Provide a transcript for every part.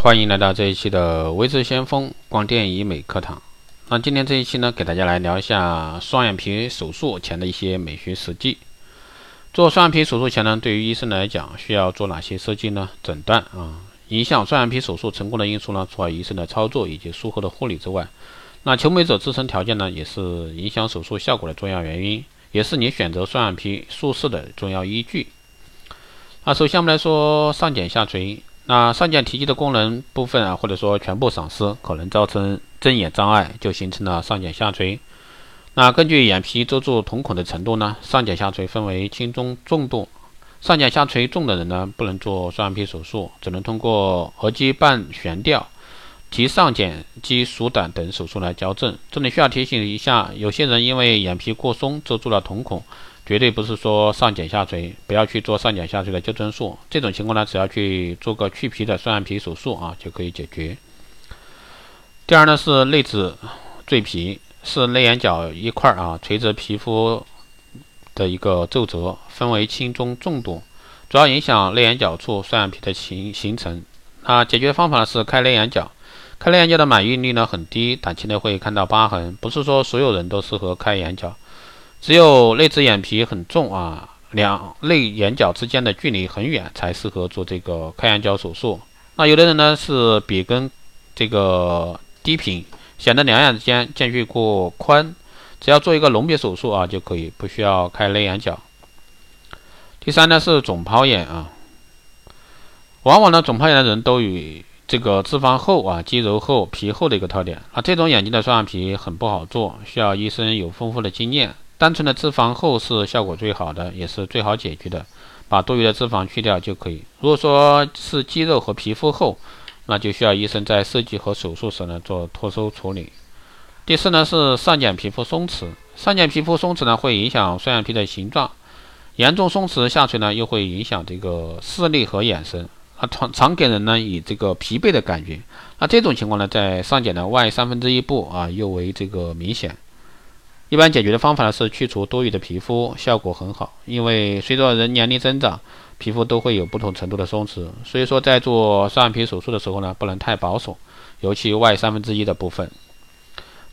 欢迎来到这一期的微智先锋光电医美课堂。那今天这一期呢，给大家来聊一下双眼皮手术前的一些美学实际。做双眼皮手术前呢，对于医生来讲，需要做哪些设计呢？诊断啊，影响双眼皮手术成功的因素呢，除了医生的操作以及术后的护理之外，那求美者自身条件呢，也是影响手术效果的重要原因，也是你选择双眼皮术式的重要依据。那首先我们来说上睑下垂。那上睑提肌的功能部分啊，或者说全部丧失，可能造成睁眼障碍，就形成了上睑下垂。那根据眼皮遮住瞳孔的程度呢，上睑下垂分为轻、中、重度。上睑下垂重的人呢，不能做双眼皮手术，只能通过额肌半悬吊、提上睑肌缩短等手术来矫正。这里需要提醒一下，有些人因为眼皮过松，遮住了瞳孔。绝对不是说上睑下垂，不要去做上睑下垂的纠正术。这种情况呢，只要去做个去皮的双眼皮手术啊，就可以解决。第二呢是内眦赘皮，是内眼角一块啊垂直皮肤的一个皱褶，分为轻、中、重度，主要影响内眼角处双眼皮的形形成。那解决方法呢是开内眼角，开内眼角的满意率呢很低，短期内会看到疤痕。不是说所有人都适合开眼角。只有内眦眼皮很重啊，两内眼角之间的距离很远，才适合做这个开眼角手术。那有的人呢是鼻根这个低平，显得两眼之间间距过宽，只要做一个隆鼻手术啊就可以，不需要开内眼角。第三呢是肿泡眼啊，往往呢肿泡眼的人都与这个脂肪厚啊、肌肉厚、皮厚的一个特点啊，这种眼睛的双眼皮很不好做，需要医生有丰富的经验。单纯的脂肪厚是效果最好的，也是最好解决的，把多余的脂肪去掉就可以。如果说是肌肉和皮肤厚，那就需要医生在设计和手术时呢做脱收处理。第四呢是上睑皮肤松弛，上睑皮肤松弛呢会影响双眼皮的形状，严重松弛下垂呢又会影响这个视力和眼神，啊常常给人呢以这个疲惫的感觉。那这种情况呢在上睑的外三分之一部啊尤为这个明显。一般解决的方法呢是去除多余的皮肤，效果很好。因为随着人年龄增长，皮肤都会有不同程度的松弛，所以说在做双眼皮手术的时候呢，不能太保守，尤其外三分之一的部分。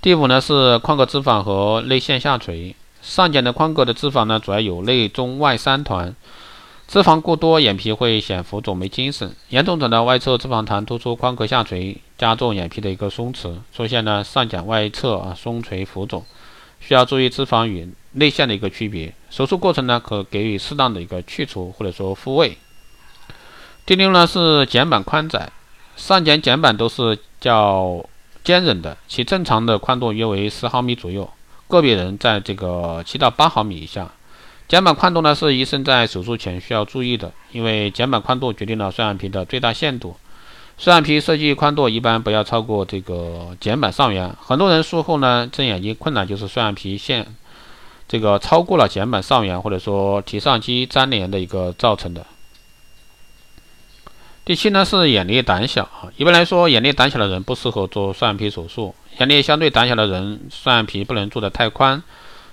第五呢是眶隔脂肪和内线下垂。上睑的眶隔的脂肪呢主要有内中外三团，脂肪过多，眼皮会显浮肿没精神；严重者呢外侧脂肪团突出，眶隔下垂，加重眼皮的一个松弛，出现呢上睑外侧啊松垂浮肿。需要注意脂肪与内线的一个区别。手术过程呢，可给予适当的一个去除或者说复位。第六呢是睑板宽窄，上睑睑板都是较坚韧的，其正常的宽度约为十毫米左右，个别人在这个七到八毫米以下。睑板宽度呢是医生在手术前需要注意的，因为睑板宽度决定了双眼皮的最大限度。双眼皮设计宽度一般不要超过这个睑板上缘。很多人术后呢睁眼睛困难，就是双眼皮线这个超过了睑板上缘，或者说提上肌粘连的一个造成的。第七呢是眼力胆小啊，一般来说眼力胆小的人不适合做双眼皮手术。眼力相对胆小的人，双眼皮不能做得太宽。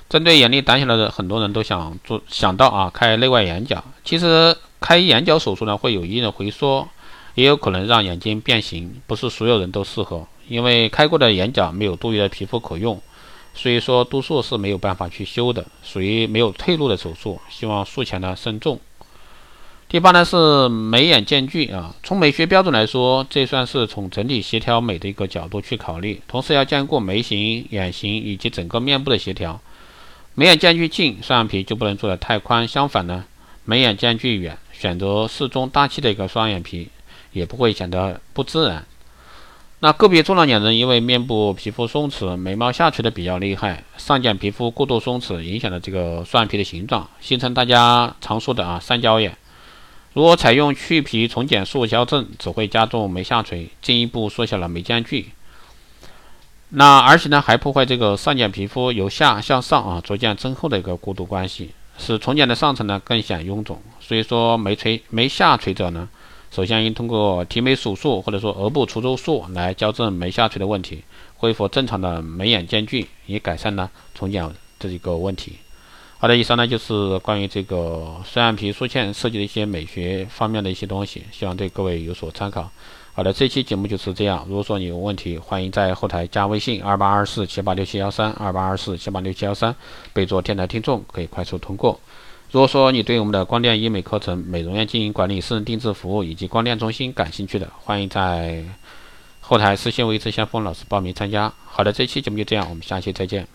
针对眼力胆小的人，很多人都想做想到啊开内外眼角。其实开眼角手术呢会有一定的回缩。也有可能让眼睛变形，不是所有人都适合，因为开过的眼角没有多余的皮肤可用，所以说多数是没有办法去修的，属于没有退路的手术，希望术前呢慎重。第八呢是眉眼间距啊，从美学标准来说，这算是从整体协调美的一个角度去考虑，同时要兼顾眉形、眼型以及整个面部的协调。眉眼间距近，双眼皮就不能做得太宽；相反呢，眉眼间距远，选择适中大气的一个双眼皮。也不会显得不自然。那个别中老年人因为面部皮肤松弛，眉毛下垂的比较厉害，上睑皮肤过度松弛，影响了这个双眼皮的形状，形成大家常说的啊三角眼。如果采用去皮重睑术矫正，只会加重眉下垂，进一步缩小了眉间距。那而且呢，还破坏这个上睑皮肤由下向上啊逐渐增厚的一个过渡关系，使重睑的上层呢更显臃肿。所以说眉垂眉下垂者呢。首先应通过提眉手术或者说额部除皱术来矫正眉下垂的问题，恢复正常的眉眼间距，以改善呢重睑这一个问题。好的，以上呢就是关于这个双眼皮术前设计的一些美学方面的一些东西，希望对各位有所参考。好的，这期节目就是这样。如果说你有问题，欢迎在后台加微信二八二四七八六七幺三二八二四七八六七幺三，备注“电台听众”，可以快速通过。如果说你对我们的光电医美课程、美容院经营管理、私人定制服务以及光电中心感兴趣的，欢迎在后台私信维持先锋老师报名参加。好的，这期节目就这样，我们下期再见。